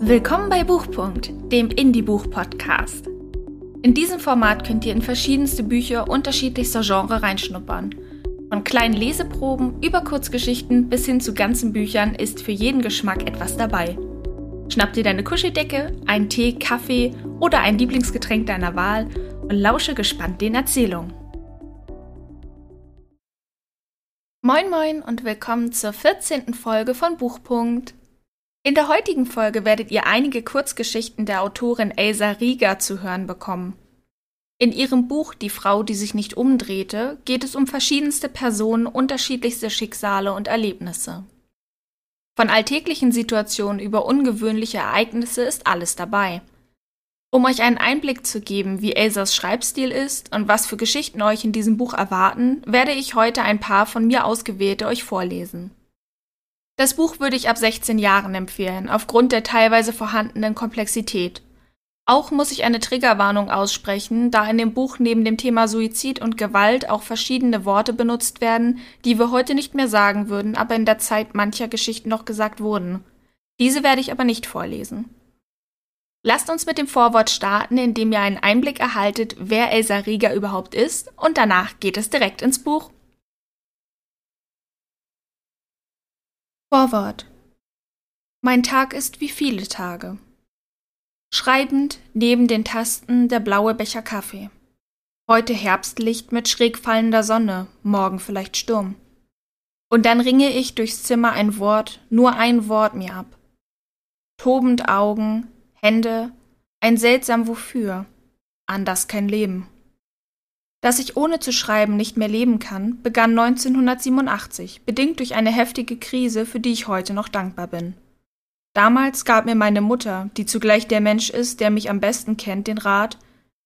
Willkommen bei Buchpunkt, dem Indie-Buch-Podcast. In diesem Format könnt ihr in verschiedenste Bücher unterschiedlichster Genre reinschnuppern. Von kleinen Leseproben über Kurzgeschichten bis hin zu ganzen Büchern ist für jeden Geschmack etwas dabei. Schnapp dir deine Kuscheldecke, einen Tee, Kaffee oder ein Lieblingsgetränk deiner Wahl und lausche gespannt den Erzählungen. Moin moin und willkommen zur 14. Folge von Buchpunkt. In der heutigen Folge werdet ihr einige Kurzgeschichten der Autorin Elsa Rieger zu hören bekommen. In ihrem Buch Die Frau, die sich nicht umdrehte, geht es um verschiedenste Personen, unterschiedlichste Schicksale und Erlebnisse. Von alltäglichen Situationen über ungewöhnliche Ereignisse ist alles dabei. Um euch einen Einblick zu geben, wie Elsas Schreibstil ist und was für Geschichten euch in diesem Buch erwarten, werde ich heute ein paar von mir ausgewählte euch vorlesen. Das Buch würde ich ab 16 Jahren empfehlen, aufgrund der teilweise vorhandenen Komplexität. Auch muss ich eine Triggerwarnung aussprechen, da in dem Buch neben dem Thema Suizid und Gewalt auch verschiedene Worte benutzt werden, die wir heute nicht mehr sagen würden, aber in der Zeit mancher Geschichten noch gesagt wurden. Diese werde ich aber nicht vorlesen. Lasst uns mit dem Vorwort starten, indem ihr einen Einblick erhaltet, wer Elsa Rieger überhaupt ist, und danach geht es direkt ins Buch. Vorwort Mein Tag ist wie viele Tage. Schreibend neben den Tasten der blaue Becher Kaffee. Heute Herbstlicht mit schräg fallender Sonne, morgen vielleicht Sturm. Und dann ringe ich durchs Zimmer ein Wort, nur ein Wort mir ab. Tobend Augen, Hände, ein seltsam Wofür, anders kein Leben. Dass ich ohne zu schreiben nicht mehr leben kann, begann 1987, bedingt durch eine heftige Krise, für die ich heute noch dankbar bin. Damals gab mir meine Mutter, die zugleich der Mensch ist, der mich am besten kennt, den Rat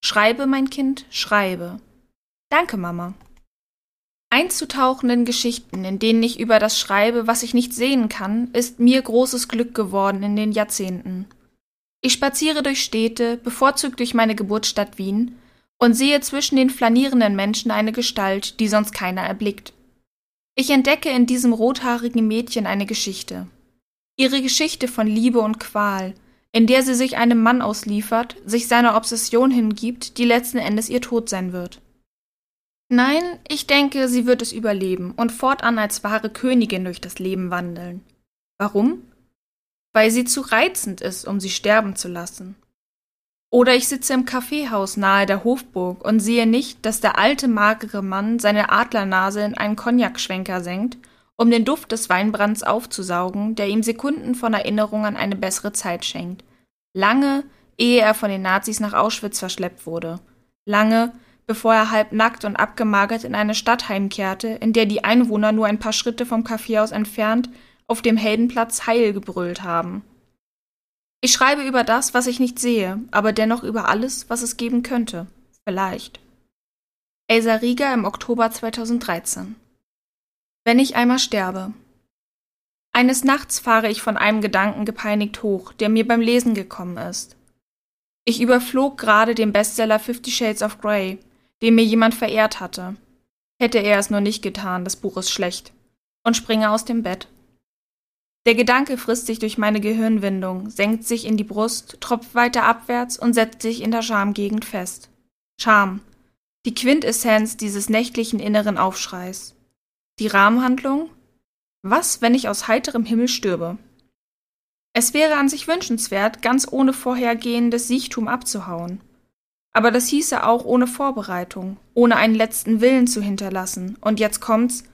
Schreibe, mein Kind, schreibe. Danke, Mama. Einzutauchenden Geschichten, in denen ich über das schreibe, was ich nicht sehen kann, ist mir großes Glück geworden in den Jahrzehnten. Ich spaziere durch Städte, bevorzugt durch meine Geburtsstadt Wien, und sehe zwischen den flanierenden Menschen eine Gestalt, die sonst keiner erblickt. Ich entdecke in diesem rothaarigen Mädchen eine Geschichte. Ihre Geschichte von Liebe und Qual, in der sie sich einem Mann ausliefert, sich seiner Obsession hingibt, die letzten Endes ihr Tod sein wird. Nein, ich denke, sie wird es überleben und fortan als wahre Königin durch das Leben wandeln. Warum? Weil sie zu reizend ist, um sie sterben zu lassen. Oder ich sitze im Kaffeehaus nahe der Hofburg und sehe nicht, dass der alte magere Mann seine Adlernase in einen Cognacschwenker senkt, um den Duft des Weinbrands aufzusaugen, der ihm Sekunden von Erinnerung an eine bessere Zeit schenkt. Lange, ehe er von den Nazis nach Auschwitz verschleppt wurde. Lange, bevor er halb nackt und abgemagert in eine Stadt heimkehrte, in der die Einwohner nur ein paar Schritte vom Kaffeehaus entfernt auf dem Heldenplatz Heil gebrüllt haben. Ich schreibe über das, was ich nicht sehe, aber dennoch über alles, was es geben könnte. Vielleicht. Elsa Rieger im Oktober 2013. Wenn ich einmal sterbe. Eines Nachts fahre ich von einem Gedanken gepeinigt hoch, der mir beim Lesen gekommen ist. Ich überflog gerade den Bestseller Fifty Shades of Grey, den mir jemand verehrt hatte. Hätte er es nur nicht getan, das Buch ist schlecht. Und springe aus dem Bett. Der Gedanke frisst sich durch meine Gehirnwindung, senkt sich in die Brust, tropft weiter abwärts und setzt sich in der Schamgegend fest. Scham. Die Quintessenz dieses nächtlichen inneren Aufschreis. Die Rahmenhandlung? Was, wenn ich aus heiterem Himmel stürbe? Es wäre an sich wünschenswert, ganz ohne vorhergehendes Siechtum abzuhauen. Aber das hieße auch ohne Vorbereitung, ohne einen letzten Willen zu hinterlassen. Und jetzt kommt's,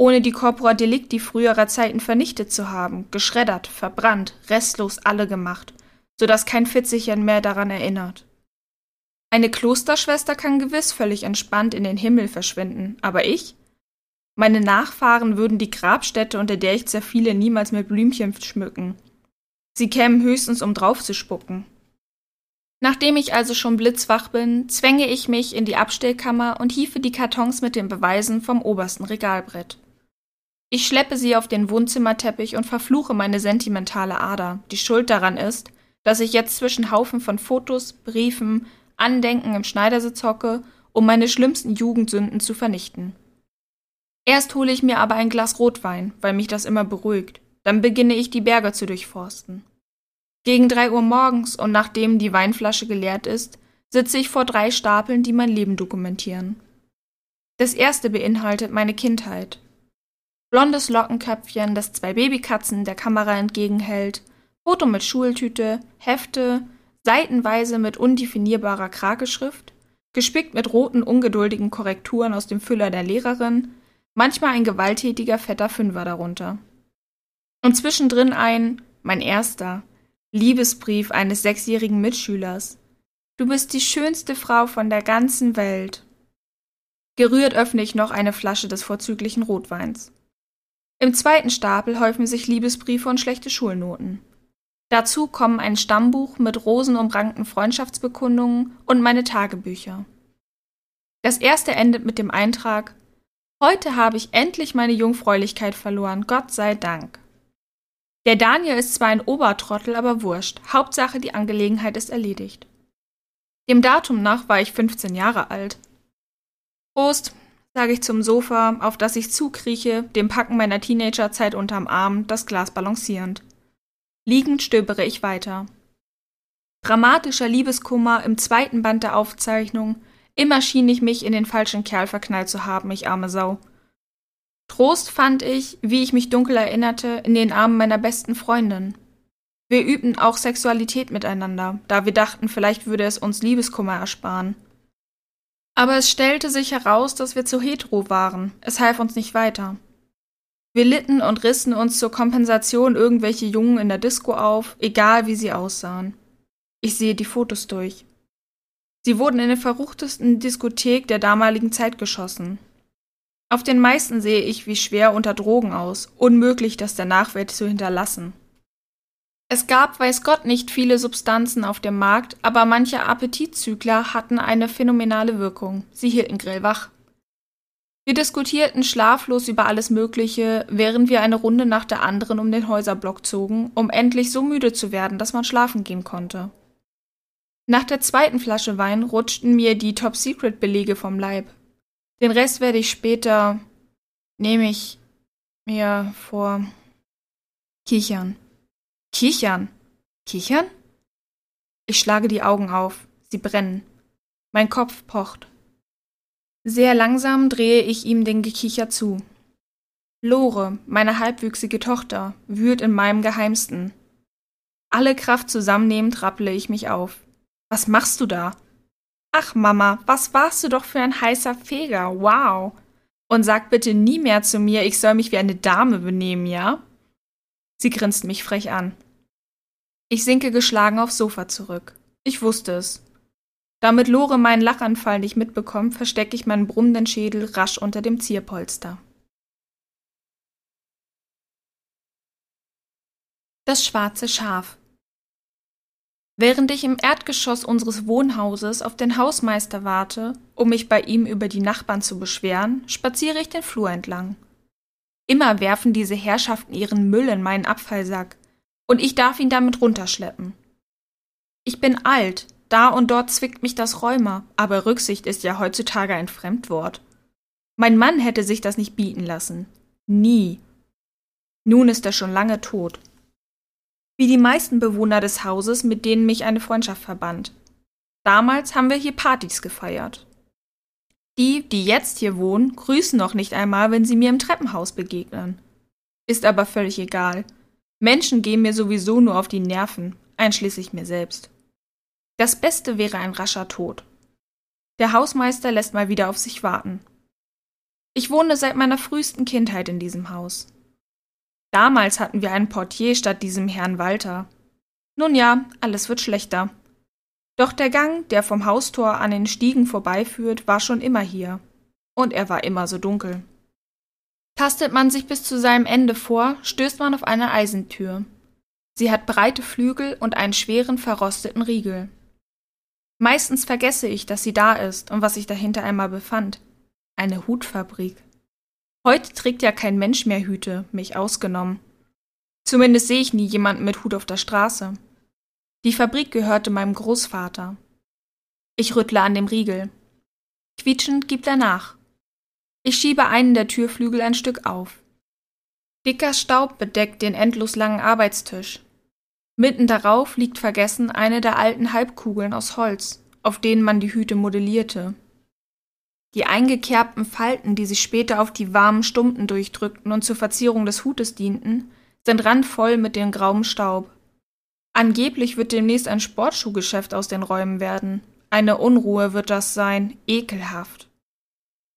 ohne die Corpora Delicti früherer Zeiten vernichtet zu haben, geschreddert, verbrannt, restlos alle gemacht, so dass kein Fitzelchen mehr daran erinnert. Eine Klosterschwester kann gewiss völlig entspannt in den Himmel verschwinden, aber ich? Meine Nachfahren würden die Grabstätte, unter der ich zerfiele, niemals mit Blümchen schmücken. Sie kämen höchstens, um draufzuspucken. Nachdem ich also schon blitzwach bin, zwänge ich mich in die Abstellkammer und hiefe die Kartons mit den Beweisen vom obersten Regalbrett. Ich schleppe sie auf den Wohnzimmerteppich und verfluche meine sentimentale Ader, die schuld daran ist, dass ich jetzt zwischen Haufen von Fotos, Briefen, Andenken im Schneidersitz hocke, um meine schlimmsten Jugendsünden zu vernichten. Erst hole ich mir aber ein Glas Rotwein, weil mich das immer beruhigt. Dann beginne ich die Berge zu durchforsten. Gegen drei Uhr morgens und nachdem die Weinflasche geleert ist, sitze ich vor drei Stapeln, die mein Leben dokumentieren. Das erste beinhaltet meine Kindheit. Blondes Lockenköpfchen, das zwei Babykatzen der Kamera entgegenhält, Foto mit Schultüte, Hefte, seitenweise mit undefinierbarer Krageschrift, gespickt mit roten, ungeduldigen Korrekturen aus dem Füller der Lehrerin, manchmal ein gewalttätiger, fetter Fünfer darunter. Und zwischendrin ein, mein erster, Liebesbrief eines sechsjährigen Mitschülers. Du bist die schönste Frau von der ganzen Welt. Gerührt öffne ich noch eine Flasche des vorzüglichen Rotweins. Im zweiten Stapel häufen sich Liebesbriefe und schlechte Schulnoten. Dazu kommen ein Stammbuch mit rosenumrankten Freundschaftsbekundungen und meine Tagebücher. Das erste endet mit dem Eintrag Heute habe ich endlich meine Jungfräulichkeit verloren, Gott sei Dank. Der Daniel ist zwar ein Obertrottel, aber wurscht. Hauptsache, die Angelegenheit ist erledigt. Dem Datum nach war ich 15 Jahre alt. Prost, sage ich zum Sofa, auf das ich zukrieche, dem Packen meiner Teenagerzeit unterm Arm, das Glas balancierend. Liegend stöbere ich weiter. Dramatischer Liebeskummer im zweiten Band der Aufzeichnung. Immer schien ich mich in den falschen Kerl verknallt zu haben, ich arme Sau. Trost fand ich, wie ich mich dunkel erinnerte, in den Armen meiner besten Freundin. Wir übten auch Sexualität miteinander, da wir dachten, vielleicht würde es uns Liebeskummer ersparen. Aber es stellte sich heraus, dass wir zu hetero waren. Es half uns nicht weiter. Wir litten und rissen uns zur Kompensation irgendwelche Jungen in der Disco auf, egal wie sie aussahen. Ich sehe die Fotos durch. Sie wurden in der verruchtesten Diskothek der damaligen Zeit geschossen. Auf den meisten sehe ich wie schwer unter Drogen aus, unmöglich, das der Nachwelt zu hinterlassen. Es gab, weiß Gott, nicht viele Substanzen auf dem Markt, aber manche Appetitzügler hatten eine phänomenale Wirkung. Sie hielten grillwach. Wir diskutierten schlaflos über alles Mögliche, während wir eine Runde nach der anderen um den Häuserblock zogen, um endlich so müde zu werden, dass man schlafen gehen konnte. Nach der zweiten Flasche Wein rutschten mir die Top-Secret-Belege vom Leib. Den Rest werde ich später, nehme ich mir vor, kichern. Kichern. Kichern? Ich schlage die Augen auf. Sie brennen. Mein Kopf pocht. Sehr langsam drehe ich ihm den Gekicher zu. Lore, meine halbwüchsige Tochter, wühlt in meinem Geheimsten. Alle Kraft zusammennehmend rapple ich mich auf. Was machst du da? Ach, Mama, was warst du doch für ein heißer Feger, wow. Und sag bitte nie mehr zu mir, ich soll mich wie eine Dame benehmen, ja? Sie grinst mich frech an. Ich sinke geschlagen aufs Sofa zurück. Ich wusste es. Damit Lore meinen Lachanfall nicht mitbekommt, verstecke ich meinen brummenden Schädel rasch unter dem Zierpolster. Das schwarze Schaf. Während ich im Erdgeschoss unseres Wohnhauses auf den Hausmeister warte, um mich bei ihm über die Nachbarn zu beschweren, spaziere ich den Flur entlang. Immer werfen diese Herrschaften ihren Müll in meinen Abfallsack, und ich darf ihn damit runterschleppen. Ich bin alt, da und dort zwickt mich das Rheuma, aber Rücksicht ist ja heutzutage ein Fremdwort. Mein Mann hätte sich das nicht bieten lassen. Nie. Nun ist er schon lange tot wie die meisten Bewohner des Hauses, mit denen mich eine Freundschaft verband. Damals haben wir hier Partys gefeiert. Die, die jetzt hier wohnen, grüßen noch nicht einmal, wenn sie mir im Treppenhaus begegnen. Ist aber völlig egal. Menschen gehen mir sowieso nur auf die Nerven, einschließlich mir selbst. Das Beste wäre ein rascher Tod. Der Hausmeister lässt mal wieder auf sich warten. Ich wohne seit meiner frühesten Kindheit in diesem Haus. Damals hatten wir einen Portier statt diesem Herrn Walter. Nun ja, alles wird schlechter. Doch der Gang, der vom Haustor an den Stiegen vorbeiführt, war schon immer hier. Und er war immer so dunkel. Tastet man sich bis zu seinem Ende vor, stößt man auf eine Eisentür. Sie hat breite Flügel und einen schweren, verrosteten Riegel. Meistens vergesse ich, dass sie da ist und was sich dahinter einmal befand. Eine Hutfabrik. Heute trägt ja kein Mensch mehr Hüte, mich ausgenommen. Zumindest sehe ich nie jemanden mit Hut auf der Straße. Die Fabrik gehörte meinem Großvater. Ich rüttle an dem Riegel. Quietschend gibt er nach. Ich schiebe einen der Türflügel ein Stück auf. Dicker Staub bedeckt den endlos langen Arbeitstisch. Mitten darauf liegt vergessen eine der alten Halbkugeln aus Holz, auf denen man die Hüte modellierte. Die eingekerbten Falten, die sich später auf die warmen Stumpen durchdrückten und zur Verzierung des Hutes dienten, sind randvoll mit dem grauen Staub. Angeblich wird demnächst ein Sportschuhgeschäft aus den Räumen werden. Eine Unruhe wird das sein, ekelhaft.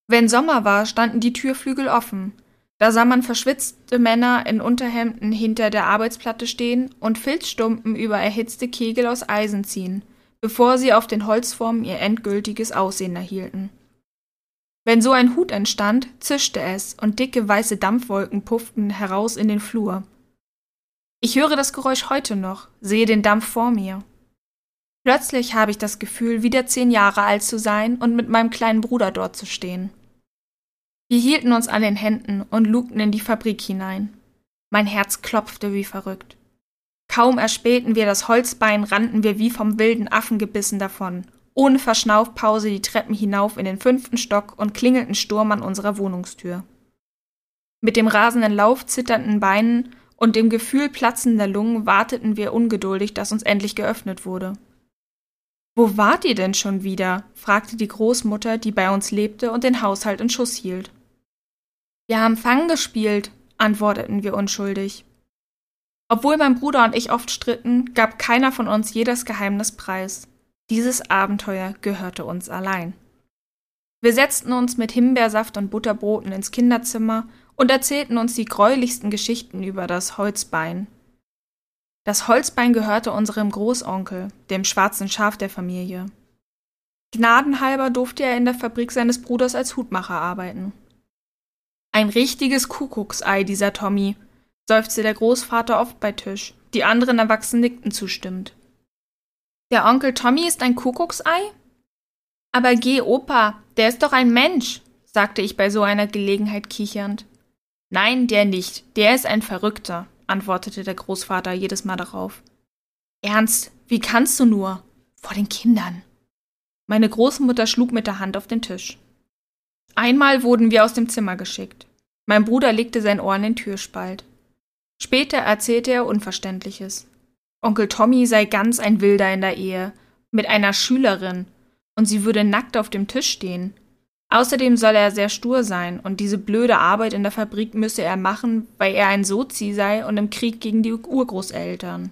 Wenn Sommer war, standen die Türflügel offen. Da sah man verschwitzte Männer in Unterhemden hinter der Arbeitsplatte stehen und Filzstumpen über erhitzte Kegel aus Eisen ziehen, bevor sie auf den Holzformen ihr endgültiges Aussehen erhielten. Wenn so ein Hut entstand, zischte es und dicke weiße Dampfwolken pufften heraus in den Flur. Ich höre das Geräusch heute noch, sehe den Dampf vor mir. Plötzlich habe ich das Gefühl, wieder zehn Jahre alt zu sein und mit meinem kleinen Bruder dort zu stehen. Wir hielten uns an den Händen und lugten in die Fabrik hinein. Mein Herz klopfte wie verrückt. Kaum erspähten wir das Holzbein, rannten wir wie vom wilden Affen gebissen davon, ohne Verschnaufpause die Treppen hinauf in den fünften Stock und klingelten Sturm an unserer Wohnungstür. Mit dem rasenden Lauf zitternden Beinen und dem Gefühl platzender Lungen warteten wir ungeduldig, dass uns endlich geöffnet wurde. Wo wart ihr denn schon wieder? fragte die Großmutter, die bei uns lebte und den Haushalt in Schuss hielt. Wir haben Fang gespielt, antworteten wir unschuldig. Obwohl mein Bruder und ich oft stritten, gab keiner von uns jedes Geheimnis preis. Dieses Abenteuer gehörte uns allein. Wir setzten uns mit Himbeersaft und Butterbroten ins Kinderzimmer und erzählten uns die greulichsten Geschichten über das Holzbein. Das Holzbein gehörte unserem Großonkel, dem schwarzen Schaf der Familie. Gnadenhalber durfte er in der Fabrik seines Bruders als Hutmacher arbeiten. Ein richtiges Kuckucksei, dieser Tommy, seufzte der Großvater oft bei Tisch. Die anderen Erwachsenen nickten zustimmend. Der Onkel Tommy ist ein Kuckucksei? Aber geh, Opa, der ist doch ein Mensch, sagte ich bei so einer Gelegenheit kichernd. Nein, der nicht. Der ist ein Verrückter, antwortete der Großvater jedes Mal darauf. Ernst, wie kannst du nur? Vor den Kindern. Meine Großmutter schlug mit der Hand auf den Tisch. Einmal wurden wir aus dem Zimmer geschickt. Mein Bruder legte sein Ohr in den Türspalt. Später erzählte er Unverständliches. Onkel Tommy sei ganz ein Wilder in der Ehe, mit einer Schülerin, und sie würde nackt auf dem Tisch stehen. Außerdem soll er sehr stur sein und diese blöde Arbeit in der Fabrik müsse er machen, weil er ein Sozi sei und im Krieg gegen die Urgroßeltern.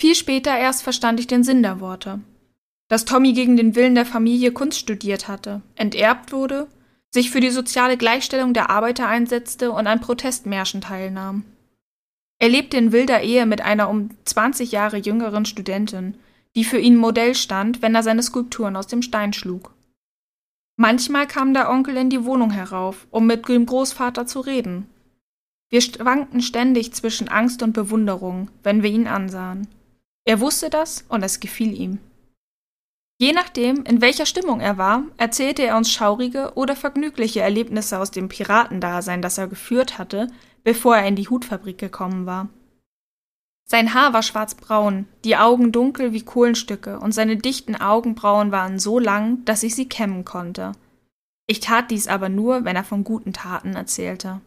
Viel später erst verstand ich den Sinn der Worte. Dass Tommy gegen den Willen der Familie Kunst studiert hatte, enterbt wurde, sich für die soziale Gleichstellung der Arbeiter einsetzte und an Protestmärschen teilnahm. Er lebte in wilder Ehe mit einer um 20 Jahre jüngeren Studentin, die für ihn Modell stand, wenn er seine Skulpturen aus dem Stein schlug. Manchmal kam der Onkel in die Wohnung herauf, um mit dem Großvater zu reden. Wir schwankten ständig zwischen Angst und Bewunderung, wenn wir ihn ansahen. Er wusste das und es gefiel ihm. Je nachdem, in welcher Stimmung er war, erzählte er uns schaurige oder vergnügliche Erlebnisse aus dem Piratendasein, das er geführt hatte, bevor er in die Hutfabrik gekommen war. Sein Haar war schwarzbraun, die Augen dunkel wie Kohlenstücke und seine dichten Augenbrauen waren so lang, dass ich sie kämmen konnte. Ich tat dies aber nur, wenn er von guten Taten erzählte.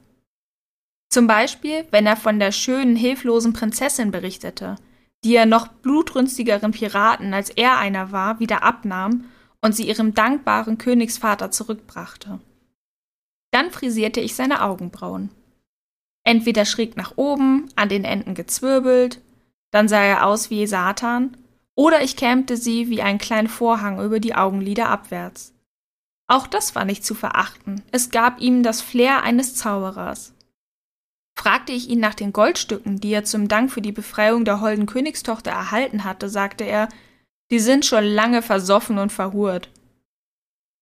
Zum Beispiel, wenn er von der schönen, hilflosen Prinzessin berichtete, die er noch blutrünstigeren Piraten, als er einer war, wieder abnahm und sie ihrem dankbaren Königsvater zurückbrachte. Dann frisierte ich seine Augenbrauen entweder schräg nach oben, an den Enden gezwirbelt, dann sah er aus wie Satan, oder ich kämmte sie wie einen kleinen Vorhang über die Augenlider abwärts. Auch das war nicht zu verachten, es gab ihm das Flair eines Zauberers. Fragte ich ihn nach den Goldstücken, die er zum Dank für die Befreiung der holden Königstochter erhalten hatte, sagte er, die sind schon lange versoffen und verhurt.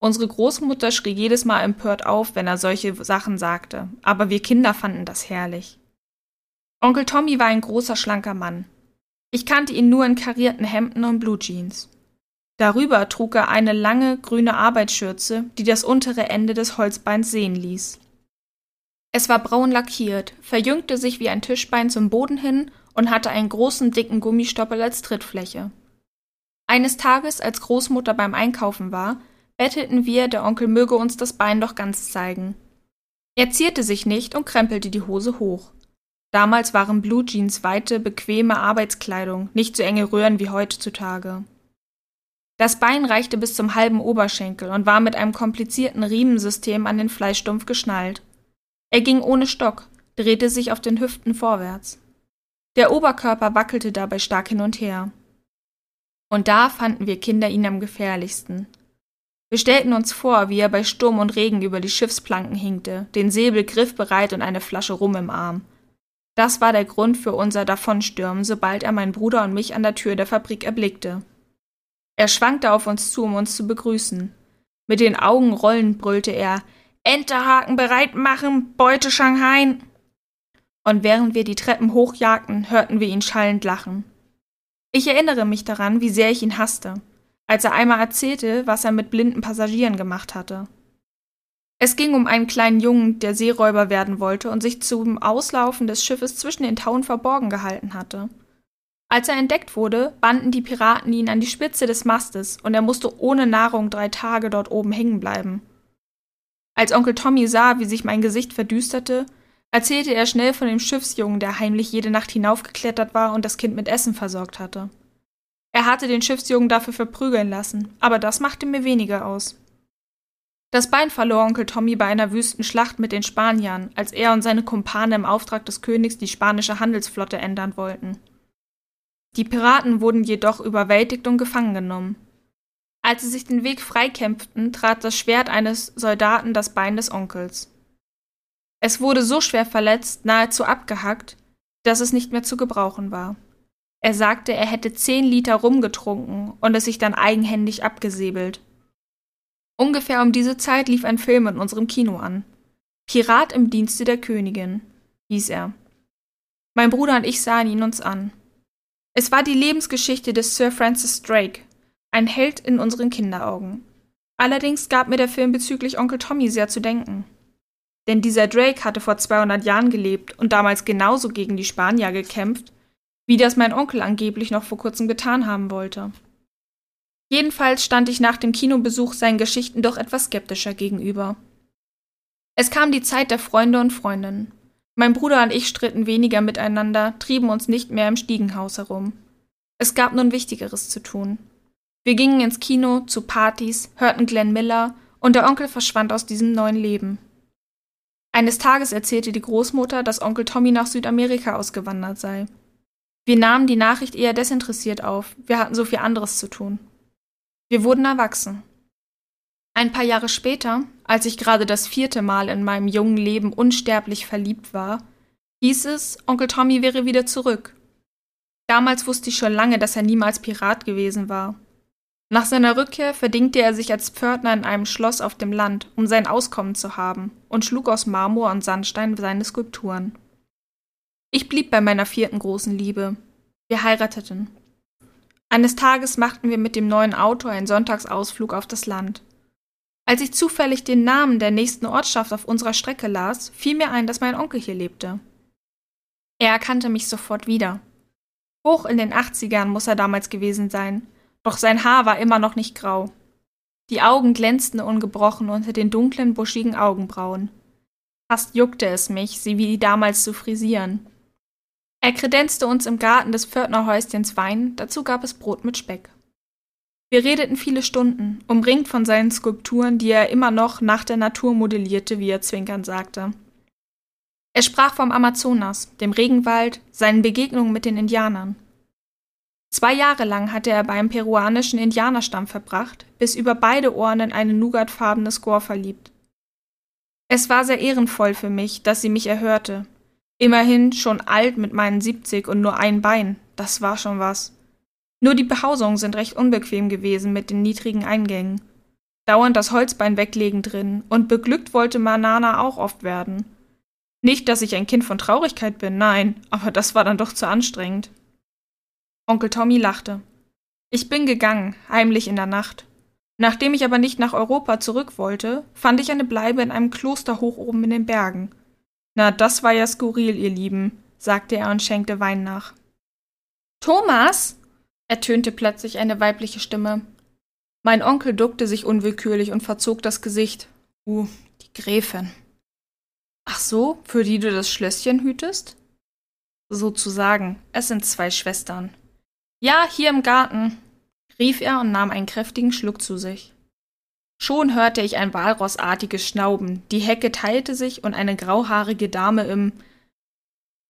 Unsere Großmutter schrie jedes Mal empört auf, wenn er solche Sachen sagte, aber wir Kinder fanden das herrlich. Onkel Tommy war ein großer, schlanker Mann. Ich kannte ihn nur in karierten Hemden und Blue Jeans. Darüber trug er eine lange, grüne Arbeitsschürze, die das untere Ende des Holzbeins sehen ließ. Es war braun lackiert, verjüngte sich wie ein Tischbein zum Boden hin und hatte einen großen, dicken Gummistoppel als Trittfläche. Eines Tages, als Großmutter beim Einkaufen war, bettelten wir, der Onkel möge uns das Bein doch ganz zeigen. Er zierte sich nicht und krempelte die Hose hoch. Damals waren Blue Jeans weite, bequeme Arbeitskleidung, nicht so enge Röhren wie heutzutage. Das Bein reichte bis zum halben Oberschenkel und war mit einem komplizierten Riemensystem an den Fleischstumpf geschnallt. Er ging ohne Stock, drehte sich auf den Hüften vorwärts. Der Oberkörper wackelte dabei stark hin und her. Und da fanden wir Kinder ihn am gefährlichsten. Wir stellten uns vor, wie er bei Sturm und Regen über die Schiffsplanken hinkte, den Säbel griffbereit und eine Flasche Rum im Arm. Das war der Grund für unser Davonstürmen, sobald er meinen Bruder und mich an der Tür der Fabrik erblickte. Er schwankte auf uns zu, um uns zu begrüßen. Mit den Augen rollend brüllte er Enterhaken bereit machen, Beute Shanghai. Und während wir die Treppen hochjagten, hörten wir ihn schallend lachen. Ich erinnere mich daran, wie sehr ich ihn hasste als er einmal erzählte, was er mit blinden Passagieren gemacht hatte. Es ging um einen kleinen Jungen, der Seeräuber werden wollte und sich zum Auslaufen des Schiffes zwischen den Tauen verborgen gehalten hatte. Als er entdeckt wurde, banden die Piraten ihn an die Spitze des Mastes und er musste ohne Nahrung drei Tage dort oben hängen bleiben. Als Onkel Tommy sah, wie sich mein Gesicht verdüsterte, erzählte er schnell von dem Schiffsjungen, der heimlich jede Nacht hinaufgeklettert war und das Kind mit Essen versorgt hatte. Er hatte den Schiffsjungen dafür verprügeln lassen, aber das machte mir weniger aus. Das Bein verlor Onkel Tommy bei einer wüsten Schlacht mit den Spaniern, als er und seine Kumpane im Auftrag des Königs die spanische Handelsflotte ändern wollten. Die Piraten wurden jedoch überwältigt und gefangen genommen. Als sie sich den Weg freikämpften, trat das Schwert eines Soldaten das Bein des Onkels. Es wurde so schwer verletzt, nahezu abgehackt, dass es nicht mehr zu gebrauchen war. Er sagte, er hätte zehn Liter rumgetrunken und es sich dann eigenhändig abgesäbelt. Ungefähr um diese Zeit lief ein Film in unserem Kino an. Pirat im Dienste der Königin, hieß er. Mein Bruder und ich sahen ihn uns an. Es war die Lebensgeschichte des Sir Francis Drake, ein Held in unseren Kinderaugen. Allerdings gab mir der Film bezüglich Onkel Tommy sehr zu denken. Denn dieser Drake hatte vor 200 Jahren gelebt und damals genauso gegen die Spanier gekämpft wie das mein Onkel angeblich noch vor kurzem getan haben wollte. Jedenfalls stand ich nach dem Kinobesuch seinen Geschichten doch etwas skeptischer gegenüber. Es kam die Zeit der Freunde und Freundinnen. Mein Bruder und ich stritten weniger miteinander, trieben uns nicht mehr im Stiegenhaus herum. Es gab nun Wichtigeres zu tun. Wir gingen ins Kino, zu Partys, hörten Glenn Miller und der Onkel verschwand aus diesem neuen Leben. Eines Tages erzählte die Großmutter, dass Onkel Tommy nach Südamerika ausgewandert sei. Wir nahmen die Nachricht eher desinteressiert auf, wir hatten so viel anderes zu tun. Wir wurden erwachsen. Ein paar Jahre später, als ich gerade das vierte Mal in meinem jungen Leben unsterblich verliebt war, hieß es, Onkel Tommy wäre wieder zurück. Damals wusste ich schon lange, dass er niemals Pirat gewesen war. Nach seiner Rückkehr verdingte er sich als Pförtner in einem Schloss auf dem Land, um sein Auskommen zu haben, und schlug aus Marmor und Sandstein seine Skulpturen. Ich blieb bei meiner vierten großen Liebe. Wir heirateten. Eines Tages machten wir mit dem neuen Auto einen Sonntagsausflug auf das Land. Als ich zufällig den Namen der nächsten Ortschaft auf unserer Strecke las, fiel mir ein, dass mein Onkel hier lebte. Er erkannte mich sofort wieder. Hoch in den 80ern muss er damals gewesen sein, doch sein Haar war immer noch nicht grau. Die Augen glänzten ungebrochen unter den dunklen, buschigen Augenbrauen. Fast juckte es mich, sie wie damals zu frisieren. Er kredenzte uns im Garten des Pförtnerhäuschens Wein, dazu gab es Brot mit Speck. Wir redeten viele Stunden, umringt von seinen Skulpturen, die er immer noch nach der Natur modellierte, wie er zwinkernd sagte. Er sprach vom Amazonas, dem Regenwald, seinen Begegnungen mit den Indianern. Zwei Jahre lang hatte er beim peruanischen Indianerstamm verbracht, bis über beide Ohren in eine nougatfarbene Score verliebt. Es war sehr ehrenvoll für mich, dass sie mich erhörte, Immerhin schon alt mit meinen 70 und nur ein Bein, das war schon was. Nur die Behausungen sind recht unbequem gewesen mit den niedrigen Eingängen. Dauernd das Holzbein weglegen drin, und beglückt wollte Manana auch oft werden. Nicht, dass ich ein Kind von Traurigkeit bin, nein, aber das war dann doch zu anstrengend. Onkel Tommy lachte. Ich bin gegangen, heimlich in der Nacht. Nachdem ich aber nicht nach Europa zurück wollte, fand ich eine Bleibe in einem Kloster hoch oben in den Bergen. Na, das war ja skurril, ihr Lieben, sagte er und schenkte Wein nach. Thomas? ertönte plötzlich eine weibliche Stimme. Mein Onkel duckte sich unwillkürlich und verzog das Gesicht. Uh, die Gräfin. Ach so, für die du das Schlösschen hütest? sozusagen. Es sind zwei Schwestern. Ja, hier im Garten, rief er und nahm einen kräftigen Schluck zu sich. Schon hörte ich ein walrossartiges Schnauben, die Hecke teilte sich und eine grauhaarige Dame im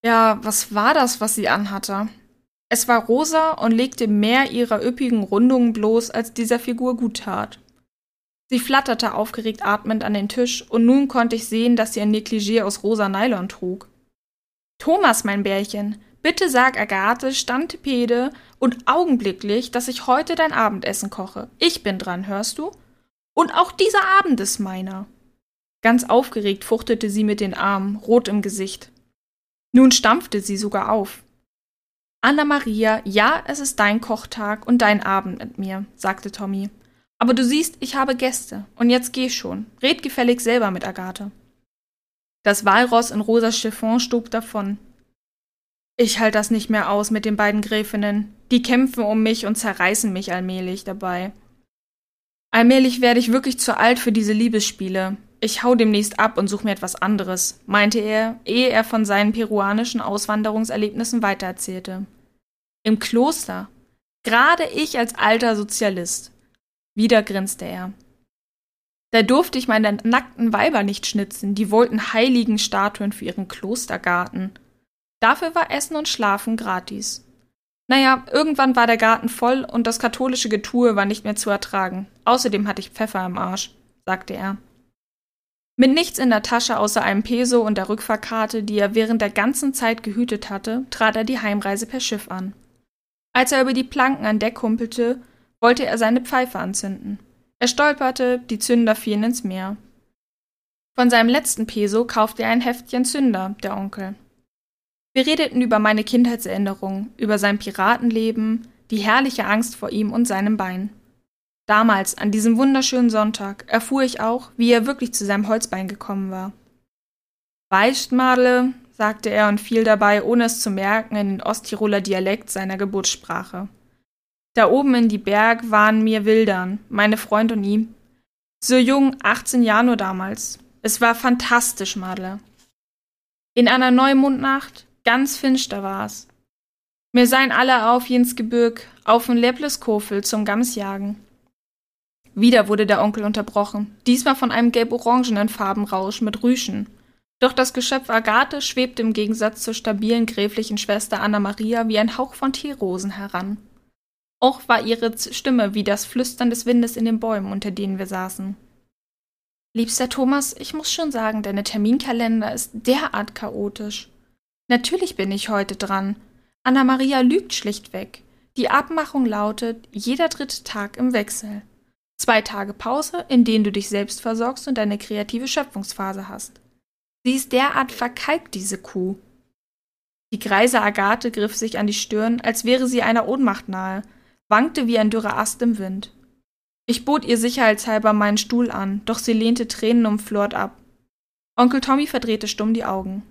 Ja, was war das, was sie anhatte? Es war rosa und legte mehr ihrer üppigen Rundungen bloß, als dieser Figur gut tat. Sie flatterte aufgeregt atmend an den Tisch, und nun konnte ich sehen, dass sie ein Negligé aus rosa Nylon trug. Thomas, mein Bärchen, bitte sag Agathe, Stantepede und augenblicklich, dass ich heute dein Abendessen koche. Ich bin dran, hörst du? Und auch dieser Abend ist meiner. Ganz aufgeregt fuchtete sie mit den Armen, rot im Gesicht. Nun stampfte sie sogar auf. Anna Maria, ja, es ist dein Kochtag und dein Abend mit mir, sagte Tommy. Aber du siehst, ich habe Gäste. Und jetzt geh schon. Red gefällig selber mit Agathe. Das Walross in rosa Chiffon stob davon. Ich halte das nicht mehr aus mit den beiden Gräfinnen. Die kämpfen um mich und zerreißen mich allmählich dabei. Allmählich werde ich wirklich zu alt für diese Liebesspiele. Ich hau demnächst ab und suche mir etwas anderes, meinte er, ehe er von seinen peruanischen Auswanderungserlebnissen weitererzählte. Im Kloster. Gerade ich als alter Sozialist. Wieder grinste er. Da durfte ich meine nackten Weiber nicht schnitzen, die wollten heiligen Statuen für ihren Klostergarten. Dafür war Essen und Schlafen gratis. Naja, irgendwann war der Garten voll und das katholische Getue war nicht mehr zu ertragen. Außerdem hatte ich Pfeffer im Arsch, sagte er. Mit nichts in der Tasche außer einem Peso und der Rückfahrkarte, die er während der ganzen Zeit gehütet hatte, trat er die Heimreise per Schiff an. Als er über die Planken an Deck humpelte, wollte er seine Pfeife anzünden. Er stolperte, die Zünder fielen ins Meer. Von seinem letzten Peso kaufte er ein Heftchen Zünder, der Onkel. Wir redeten über meine Kindheitserinnerungen, über sein Piratenleben, die herrliche Angst vor ihm und seinem Bein. Damals, an diesem wunderschönen Sonntag, erfuhr ich auch, wie er wirklich zu seinem Holzbein gekommen war. Weißt, Madle, sagte er und fiel dabei, ohne es zu merken, in den Osttiroler Dialekt seiner Geburtssprache. Da oben in die Berg waren mir Wildern, meine Freund und ihm. So jung, 18 Jahre nur damals. Es war fantastisch, Madle. In einer Neumondnacht, ganz finster war's. Mir seien alle auf ins Gebirg, auf den Lebleskofel zum Gamsjagen. Wieder wurde der Onkel unterbrochen, diesmal von einem gelb-orangenen Farbenrausch mit Rüschen. Doch das Geschöpf Agathe schwebte im Gegensatz zur stabilen gräflichen Schwester Anna Maria wie ein Hauch von Teerosen heran. Auch war ihre Stimme wie das Flüstern des Windes in den Bäumen, unter denen wir saßen. Liebster Thomas, ich muss schon sagen, deine Terminkalender ist derart chaotisch. Natürlich bin ich heute dran. Anna Maria lügt schlichtweg. Die Abmachung lautet jeder dritte Tag im Wechsel. Zwei Tage Pause, in denen du dich selbst versorgst und deine kreative Schöpfungsphase hast. Sie ist derart verkalkt, diese Kuh. Die greise Agathe griff sich an die Stirn, als wäre sie einer Ohnmacht nahe, wankte wie ein dürrer Ast im Wind. Ich bot ihr sicherheitshalber meinen Stuhl an, doch sie lehnte tränenumflort ab. Onkel Tommy verdrehte stumm die Augen.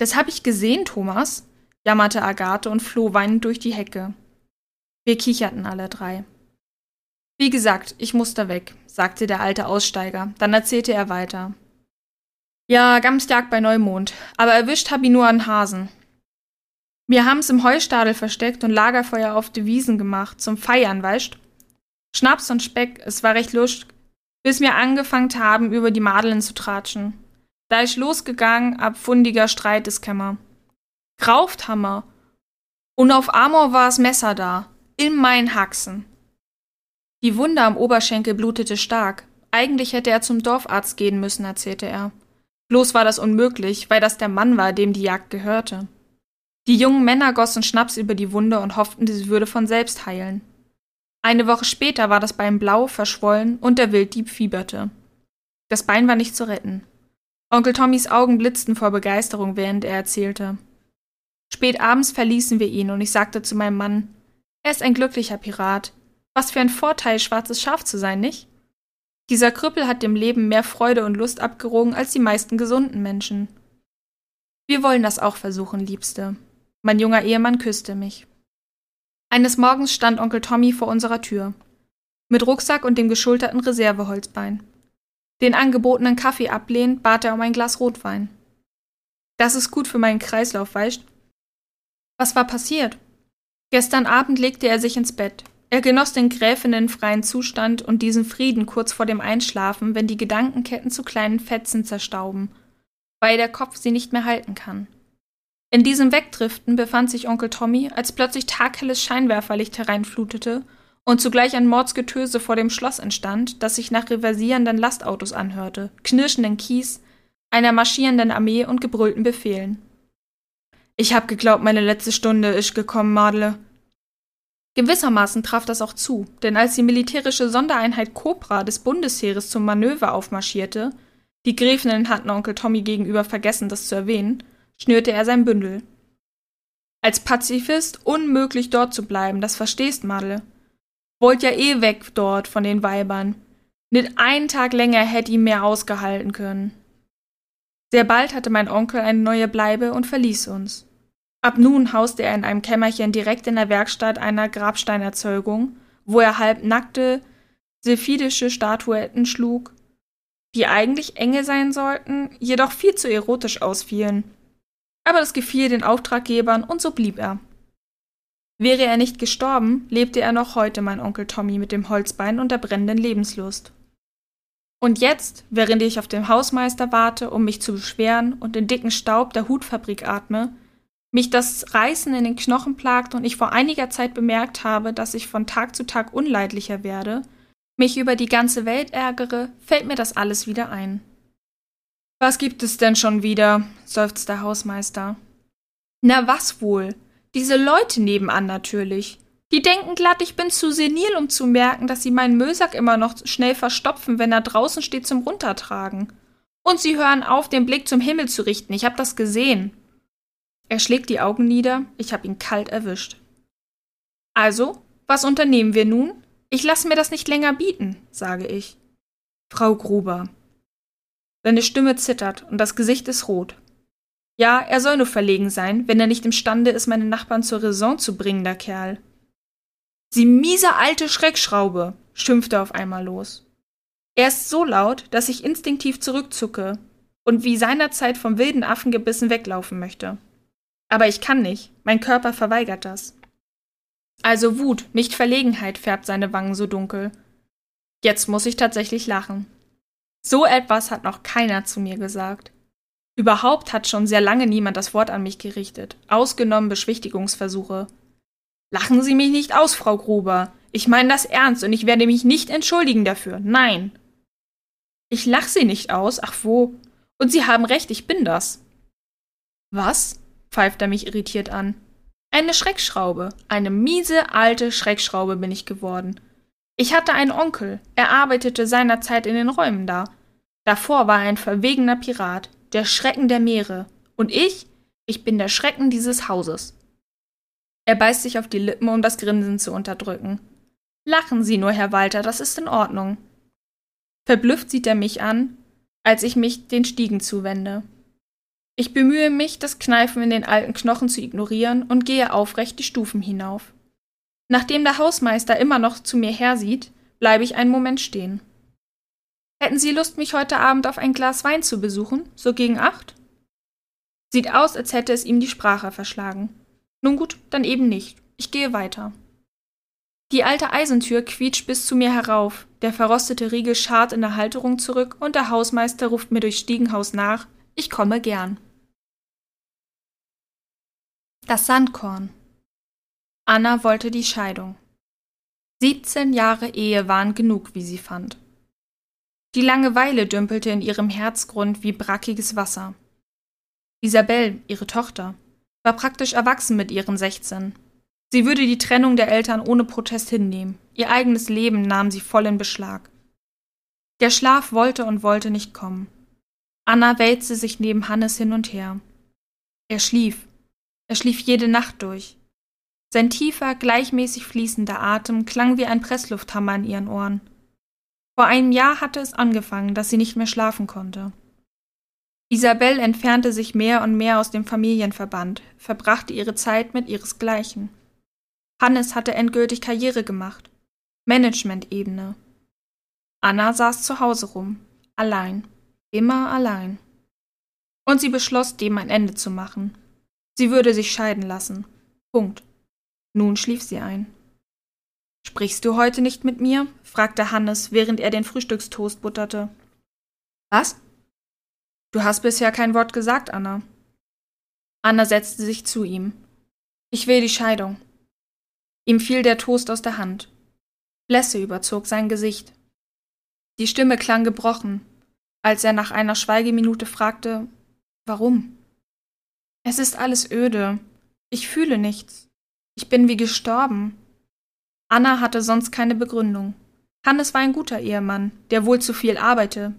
Das hab ich gesehen, Thomas, jammerte Agathe und floh weinend durch die Hecke. Wir kicherten alle drei. Wie gesagt, ich muss da weg, sagte der alte Aussteiger, dann erzählte er weiter. Ja, Gamstjagd bei Neumond, aber erwischt hab ich nur einen Hasen. Wir haben's im Heustadel versteckt und Lagerfeuer auf de Wiesen gemacht, zum Feiern, weißt? Schnaps und Speck, es war recht lustig, bis wir angefangen haben, über die Madeln zu tratschen. Da ich losgegangen, ab fundiger Streiteskämmer. Graufhammer. Und auf Amor war's Messer da, in mein Haxen. Die Wunde am Oberschenkel blutete stark. Eigentlich hätte er zum Dorfarzt gehen müssen, erzählte er. Bloß war das unmöglich, weil das der Mann war, dem die Jagd gehörte. Die jungen Männer gossen Schnaps über die Wunde und hofften, sie würde von selbst heilen. Eine Woche später war das Bein blau, verschwollen und der Wilddieb fieberte. Das Bein war nicht zu retten. Onkel Tommys Augen blitzten vor Begeisterung, während er erzählte. Spät abends verließen wir ihn und ich sagte zu meinem Mann, er ist ein glücklicher Pirat. Was für ein Vorteil, schwarzes Schaf zu sein, nicht? Dieser Krüppel hat dem Leben mehr Freude und Lust abgerungen als die meisten gesunden Menschen. Wir wollen das auch versuchen, Liebste. Mein junger Ehemann küsste mich. Eines Morgens stand Onkel Tommy vor unserer Tür. Mit Rucksack und dem geschulterten Reserveholzbein. Den angebotenen Kaffee ablehnend, bat er um ein Glas Rotwein. Das ist gut für meinen Kreislauf, weißt? Was war passiert? Gestern Abend legte er sich ins Bett. Er genoss den Gräfinnen freien Zustand und diesen Frieden kurz vor dem Einschlafen, wenn die Gedankenketten zu kleinen Fetzen zerstauben, weil der Kopf sie nicht mehr halten kann. In diesem Wegdriften befand sich Onkel Tommy, als plötzlich taghelles Scheinwerferlicht hereinflutete und zugleich ein Mordsgetöse vor dem Schloss entstand, das sich nach reversierenden Lastautos anhörte, knirschenden Kies, einer marschierenden Armee und gebrüllten Befehlen. Ich hab geglaubt, meine letzte Stunde ist gekommen, Madle. Gewissermaßen traf das auch zu, denn als die militärische Sondereinheit Cobra des Bundesheeres zum Manöver aufmarschierte, die Gräfinnen hatten Onkel Tommy gegenüber vergessen, das zu erwähnen, schnürte er sein Bündel. Als Pazifist unmöglich dort zu bleiben, das verstehst, Madle. Wollt ja eh weg dort von den Weibern. Nicht einen Tag länger hätte ihm mehr ausgehalten können. Sehr bald hatte mein Onkel eine neue Bleibe und verließ uns. Ab nun hauste er in einem Kämmerchen direkt in der Werkstatt einer Grabsteinerzeugung, wo er halb nackte, sephidische Statuetten schlug, die eigentlich enge sein sollten, jedoch viel zu erotisch ausfielen. Aber das gefiel den Auftraggebern und so blieb er. Wäre er nicht gestorben, lebte er noch heute, mein Onkel Tommy, mit dem Holzbein und der brennenden Lebenslust. Und jetzt, während ich auf den Hausmeister warte, um mich zu beschweren und den dicken Staub der Hutfabrik atme, mich das Reißen in den Knochen plagt und ich vor einiger Zeit bemerkt habe, dass ich von Tag zu Tag unleidlicher werde, mich über die ganze Welt ärgere, fällt mir das alles wieder ein. Was gibt es denn schon wieder? seufzt der Hausmeister. Na was wohl? Diese Leute nebenan natürlich. Die denken glatt, ich bin zu senil, um zu merken, dass sie meinen Müllsack immer noch schnell verstopfen, wenn er draußen steht zum Runtertragen. Und sie hören auf, den Blick zum Himmel zu richten. Ich hab das gesehen. Er schlägt die Augen nieder, ich hab ihn kalt erwischt. Also, was unternehmen wir nun? Ich lasse mir das nicht länger bieten, sage ich. Frau Gruber. Seine Stimme zittert und das Gesicht ist rot. Ja, er soll nur verlegen sein, wenn er nicht imstande ist, meine Nachbarn zur Raison zu bringen, der Kerl. Sie miese alte Schreckschraube, schimpft er auf einmal los. Er ist so laut, dass ich instinktiv zurückzucke und wie seinerzeit vom wilden Affen gebissen weglaufen möchte. Aber ich kann nicht, mein Körper verweigert das. Also Wut, nicht Verlegenheit färbt seine Wangen so dunkel. Jetzt muss ich tatsächlich lachen. So etwas hat noch keiner zu mir gesagt. Überhaupt hat schon sehr lange niemand das Wort an mich gerichtet, ausgenommen Beschwichtigungsversuche. Lachen Sie mich nicht aus, Frau Gruber. Ich meine das ernst und ich werde mich nicht entschuldigen dafür. Nein. Ich lach Sie nicht aus, ach wo. Und Sie haben recht, ich bin das. Was? pfeift er mich irritiert an. Eine Schreckschraube, eine miese alte Schreckschraube bin ich geworden. Ich hatte einen Onkel, er arbeitete seinerzeit in den Räumen da. Davor war er ein verwegener Pirat, der Schrecken der Meere. Und ich? Ich bin der Schrecken dieses Hauses. Er beißt sich auf die Lippen, um das Grinsen zu unterdrücken. Lachen Sie nur, Herr Walter, das ist in Ordnung. Verblüfft sieht er mich an, als ich mich den Stiegen zuwende. Ich bemühe mich, das Kneifen in den alten Knochen zu ignorieren und gehe aufrecht die Stufen hinauf. Nachdem der Hausmeister immer noch zu mir hersieht, bleibe ich einen Moment stehen. Hätten Sie Lust, mich heute Abend auf ein Glas Wein zu besuchen, so gegen acht? Sieht aus, als hätte es ihm die Sprache verschlagen. Nun gut, dann eben nicht. Ich gehe weiter. Die alte Eisentür quietscht bis zu mir herauf, der verrostete Riegel scharrt in der Halterung zurück und der Hausmeister ruft mir durchs Stiegenhaus nach, ich komme gern. Das Sandkorn. Anna wollte die Scheidung. 17 Jahre Ehe waren genug, wie sie fand. Die Langeweile dümpelte in ihrem Herzgrund wie brackiges Wasser. Isabel, ihre Tochter, war praktisch erwachsen mit ihren 16. Sie würde die Trennung der Eltern ohne Protest hinnehmen. Ihr eigenes Leben nahm sie voll in Beschlag. Der Schlaf wollte und wollte nicht kommen. Anna wälzte sich neben Hannes hin und her. Er schlief. Er schlief jede Nacht durch. Sein tiefer, gleichmäßig fließender Atem klang wie ein Presslufthammer in ihren Ohren. Vor einem Jahr hatte es angefangen, dass sie nicht mehr schlafen konnte. Isabel entfernte sich mehr und mehr aus dem Familienverband, verbrachte ihre Zeit mit ihresgleichen. Hannes hatte endgültig Karriere gemacht. Management-Ebene. Anna saß zu Hause rum, allein, immer allein. Und sie beschloss, dem ein Ende zu machen. Sie würde sich scheiden lassen. Punkt. Nun schlief sie ein. Sprichst du heute nicht mit mir? fragte Hannes, während er den Frühstückstoast butterte. Was? Du hast bisher kein Wort gesagt, Anna. Anna setzte sich zu ihm. Ich will die Scheidung. Ihm fiel der Toast aus der Hand. Blässe überzog sein Gesicht. Die Stimme klang gebrochen, als er nach einer Schweigeminute fragte, warum? Es ist alles öde. Ich fühle nichts. Ich bin wie gestorben. Anna hatte sonst keine Begründung. Hannes war ein guter Ehemann, der wohl zu viel arbeite,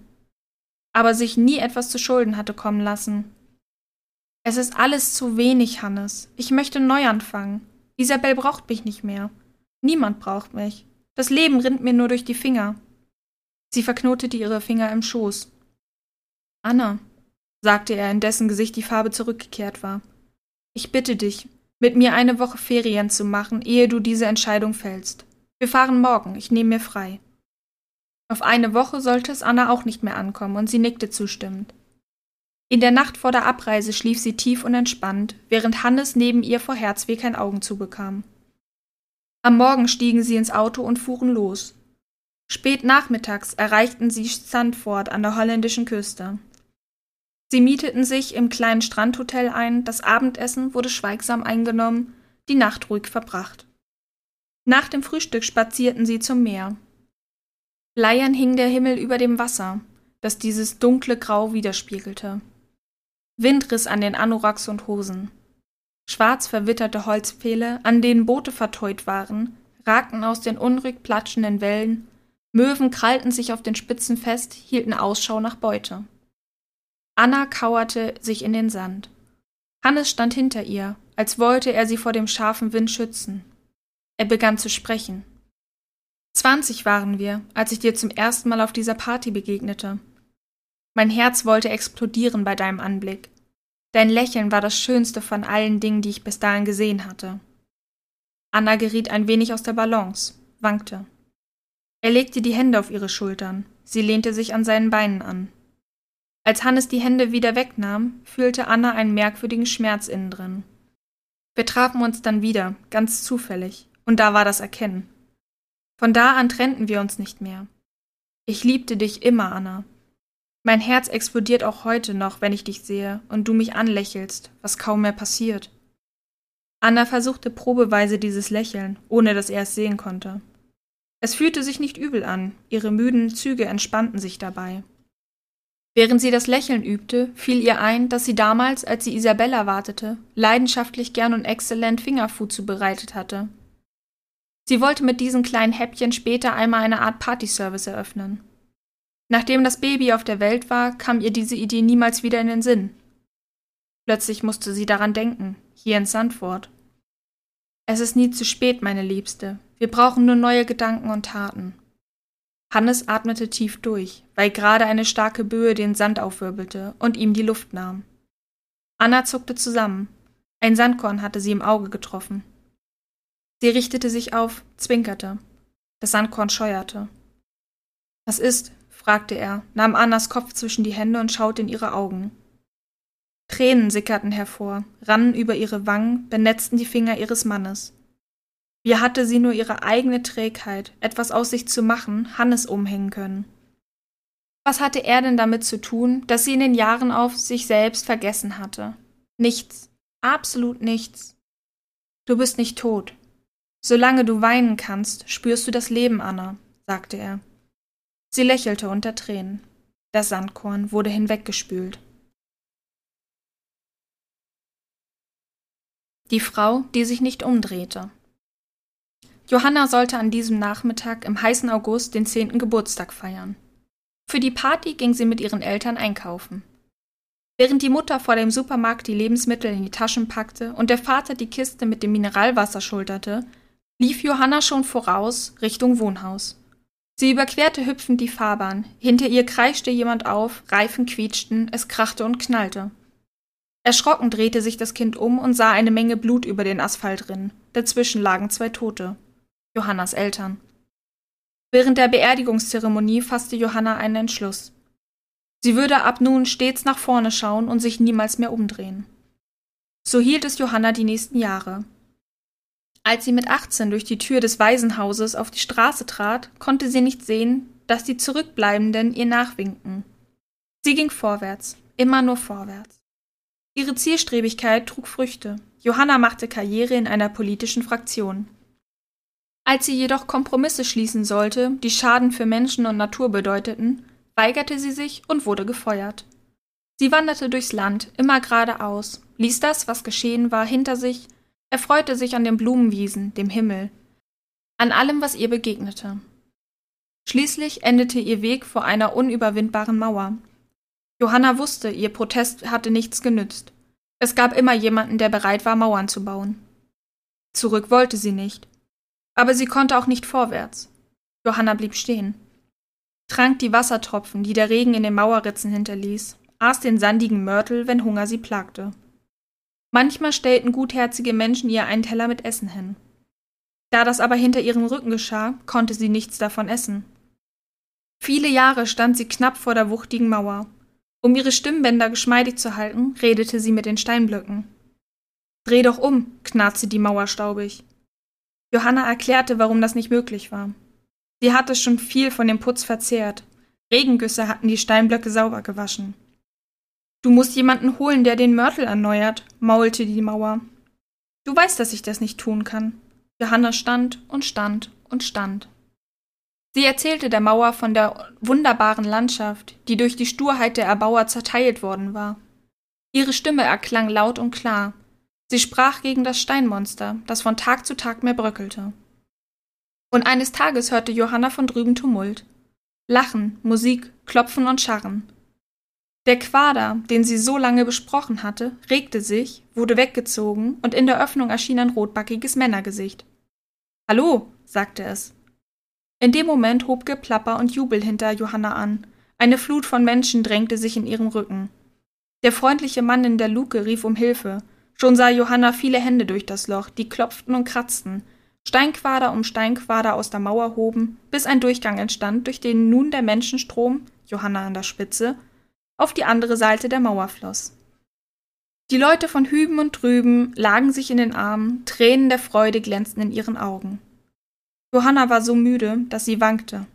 aber sich nie etwas zu Schulden hatte kommen lassen. Es ist alles zu wenig, Hannes. Ich möchte neu anfangen. Isabel braucht mich nicht mehr. Niemand braucht mich. Das Leben rinnt mir nur durch die Finger. Sie verknotete ihre Finger im Schoß. Anna, sagte er, in dessen Gesicht die Farbe zurückgekehrt war. Ich bitte dich, mit mir eine Woche Ferien zu machen, ehe du diese Entscheidung fällst. Wir fahren morgen, ich nehme mir frei. Auf eine Woche sollte es Anna auch nicht mehr ankommen, und sie nickte zustimmend. In der Nacht vor der Abreise schlief sie tief und entspannt, während Hannes neben ihr vor Herzweh kein Augen zubekam. Am Morgen stiegen sie ins Auto und fuhren los. Spät nachmittags erreichten sie Sandford an der holländischen Küste. Sie mieteten sich im kleinen Strandhotel ein, das Abendessen wurde schweigsam eingenommen, die Nacht ruhig verbracht. Nach dem Frühstück spazierten sie zum Meer. Bleiern hing der Himmel über dem Wasser, das dieses dunkle Grau widerspiegelte. Wind riss an den Anoraks und Hosen. Schwarz verwitterte Holzpfähle, an denen Boote verteut waren, ragten aus den unruhig platschenden Wellen, Möwen krallten sich auf den Spitzen fest, hielten Ausschau nach Beute. Anna kauerte sich in den Sand. Hannes stand hinter ihr, als wollte er sie vor dem scharfen Wind schützen. Er begann zu sprechen. Zwanzig waren wir, als ich dir zum ersten Mal auf dieser Party begegnete. Mein Herz wollte explodieren bei deinem Anblick. Dein Lächeln war das schönste von allen Dingen, die ich bis dahin gesehen hatte. Anna geriet ein wenig aus der Balance, wankte. Er legte die Hände auf ihre Schultern, sie lehnte sich an seinen Beinen an. Als Hannes die Hände wieder wegnahm, fühlte Anna einen merkwürdigen Schmerz innen drin. Wir trafen uns dann wieder, ganz zufällig, und da war das Erkennen. Von da an trennten wir uns nicht mehr. Ich liebte dich immer, Anna. Mein Herz explodiert auch heute noch, wenn ich dich sehe und du mich anlächelst, was kaum mehr passiert. Anna versuchte probeweise dieses Lächeln, ohne dass er es sehen konnte. Es fühlte sich nicht übel an, ihre müden Züge entspannten sich dabei. Während sie das Lächeln übte, fiel ihr ein, dass sie damals, als sie Isabella wartete, leidenschaftlich gern und exzellent Fingerfood zubereitet hatte. Sie wollte mit diesen kleinen Häppchen später einmal eine Art Partyservice eröffnen. Nachdem das Baby auf der Welt war, kam ihr diese Idee niemals wieder in den Sinn. Plötzlich musste sie daran denken, hier in Sandford. Es ist nie zu spät, meine Liebste. Wir brauchen nur neue Gedanken und Taten. Hannes atmete tief durch, weil gerade eine starke Böe den Sand aufwirbelte und ihm die Luft nahm. Anna zuckte zusammen. Ein Sandkorn hatte sie im Auge getroffen. Sie richtete sich auf, zwinkerte. Das Sandkorn scheuerte. Was ist? fragte er, nahm Annas Kopf zwischen die Hände und schaute in ihre Augen. Tränen sickerten hervor, rannen über ihre Wangen, benetzten die Finger ihres Mannes. Wie hatte sie nur ihre eigene Trägheit, etwas aus sich zu machen, Hannes umhängen können? Was hatte er denn damit zu tun, dass sie in den Jahren auf sich selbst vergessen hatte? Nichts, absolut nichts. Du bist nicht tot. Solange du weinen kannst, spürst du das Leben, Anna, sagte er. Sie lächelte unter Tränen. Das Sandkorn wurde hinweggespült. Die Frau, die sich nicht umdrehte. Johanna sollte an diesem Nachmittag im heißen August den zehnten Geburtstag feiern. Für die Party ging sie mit ihren Eltern einkaufen. Während die Mutter vor dem Supermarkt die Lebensmittel in die Taschen packte und der Vater die Kiste mit dem Mineralwasser schulterte, lief Johanna schon voraus Richtung Wohnhaus. Sie überquerte hüpfend die Fahrbahn, hinter ihr kreischte jemand auf, Reifen quietschten, es krachte und knallte. Erschrocken drehte sich das Kind um und sah eine Menge Blut über den Asphalt rinnen, dazwischen lagen zwei Tote. Johannas Eltern. Während der Beerdigungszeremonie fasste Johanna einen Entschluss. Sie würde ab nun stets nach vorne schauen und sich niemals mehr umdrehen. So hielt es Johanna die nächsten Jahre. Als sie mit 18 durch die Tür des Waisenhauses auf die Straße trat, konnte sie nicht sehen, dass die Zurückbleibenden ihr nachwinkten. Sie ging vorwärts, immer nur vorwärts. Ihre Zielstrebigkeit trug Früchte. Johanna machte Karriere in einer politischen Fraktion. Als sie jedoch Kompromisse schließen sollte, die Schaden für Menschen und Natur bedeuteten, weigerte sie sich und wurde gefeuert. Sie wanderte durchs Land, immer geradeaus, ließ das, was geschehen war, hinter sich, erfreute sich an den Blumenwiesen, dem Himmel, an allem, was ihr begegnete. Schließlich endete ihr Weg vor einer unüberwindbaren Mauer. Johanna wusste, ihr Protest hatte nichts genützt. Es gab immer jemanden, der bereit war, Mauern zu bauen. Zurück wollte sie nicht. Aber sie konnte auch nicht vorwärts. Johanna blieb stehen, trank die Wassertropfen, die der Regen in den Mauerritzen hinterließ, aß den sandigen Mörtel, wenn Hunger sie plagte. Manchmal stellten gutherzige Menschen ihr einen Teller mit Essen hin. Da das aber hinter ihrem Rücken geschah, konnte sie nichts davon essen. Viele Jahre stand sie knapp vor der wuchtigen Mauer. Um ihre Stimmbänder geschmeidig zu halten, redete sie mit den Steinblöcken. Dreh doch um, knarzte die Mauer staubig. Johanna erklärte, warum das nicht möglich war. Sie hatte schon viel von dem Putz verzehrt. Regengüsse hatten die Steinblöcke sauber gewaschen. Du musst jemanden holen, der den Mörtel erneuert, maulte die Mauer. Du weißt, dass ich das nicht tun kann. Johanna stand und stand und stand. Sie erzählte der Mauer von der wunderbaren Landschaft, die durch die Sturheit der Erbauer zerteilt worden war. Ihre Stimme erklang laut und klar. Sie sprach gegen das Steinmonster, das von Tag zu Tag mehr bröckelte. Und eines Tages hörte Johanna von drüben Tumult. Lachen, Musik, Klopfen und Scharren. Der Quader, den sie so lange besprochen hatte, regte sich, wurde weggezogen, und in der Öffnung erschien ein rotbackiges Männergesicht. Hallo, sagte es. In dem Moment hob Geplapper und Jubel hinter Johanna an. Eine Flut von Menschen drängte sich in ihrem Rücken. Der freundliche Mann in der Luke rief um Hilfe. Schon sah Johanna viele Hände durch das Loch, die klopften und kratzten. Steinquader um Steinquader aus der Mauer hoben, bis ein Durchgang entstand, durch den nun der Menschenstrom, Johanna an der Spitze, auf die andere Seite der Mauer floss. Die Leute von hüben und drüben lagen sich in den Armen, Tränen der Freude glänzten in ihren Augen. Johanna war so müde, dass sie wankte.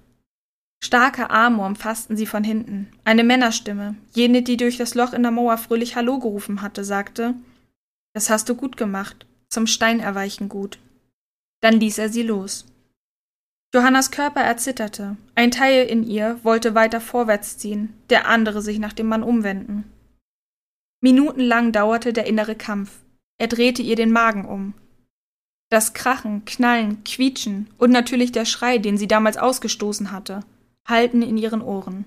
Starke Arme umfassten sie von hinten. Eine Männerstimme, jene, die durch das Loch in der Mauer fröhlich Hallo gerufen hatte, sagte Das hast du gut gemacht, zum Stein erweichen gut. Dann ließ er sie los. Johannas Körper erzitterte. Ein Teil in ihr wollte weiter vorwärts ziehen, der andere sich nach dem Mann umwenden. Minutenlang dauerte der innere Kampf. Er drehte ihr den Magen um. Das Krachen, Knallen, Quietschen und natürlich der Schrei, den sie damals ausgestoßen hatte, hallten in ihren Ohren.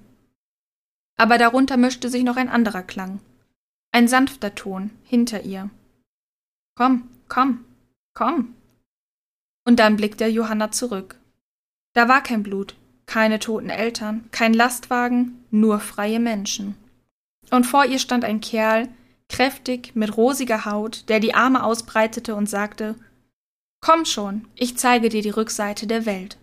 Aber darunter mischte sich noch ein anderer Klang. Ein sanfter Ton hinter ihr. Komm, komm, komm. Und dann blickte Johanna zurück. Da war kein Blut, keine toten Eltern, kein Lastwagen, nur freie Menschen. Und vor ihr stand ein Kerl, kräftig, mit rosiger Haut, der die Arme ausbreitete und sagte Komm schon, ich zeige dir die Rückseite der Welt.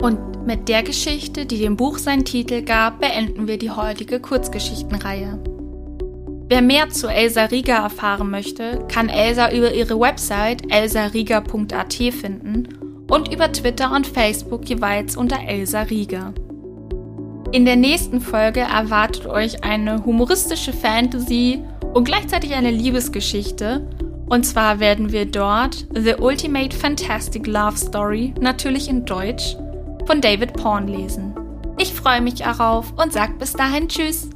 Und mit der Geschichte, die dem Buch seinen Titel gab, beenden wir die heutige Kurzgeschichtenreihe. Wer mehr zu Elsa Rieger erfahren möchte, kann Elsa über ihre Website elsarieger.at finden und über Twitter und Facebook jeweils unter Elsa Rieger. In der nächsten Folge erwartet euch eine humoristische Fantasy und gleichzeitig eine Liebesgeschichte. Und zwar werden wir dort The Ultimate Fantastic Love Story, natürlich in Deutsch, von David Porn lesen. Ich freue mich darauf und sag bis dahin Tschüss.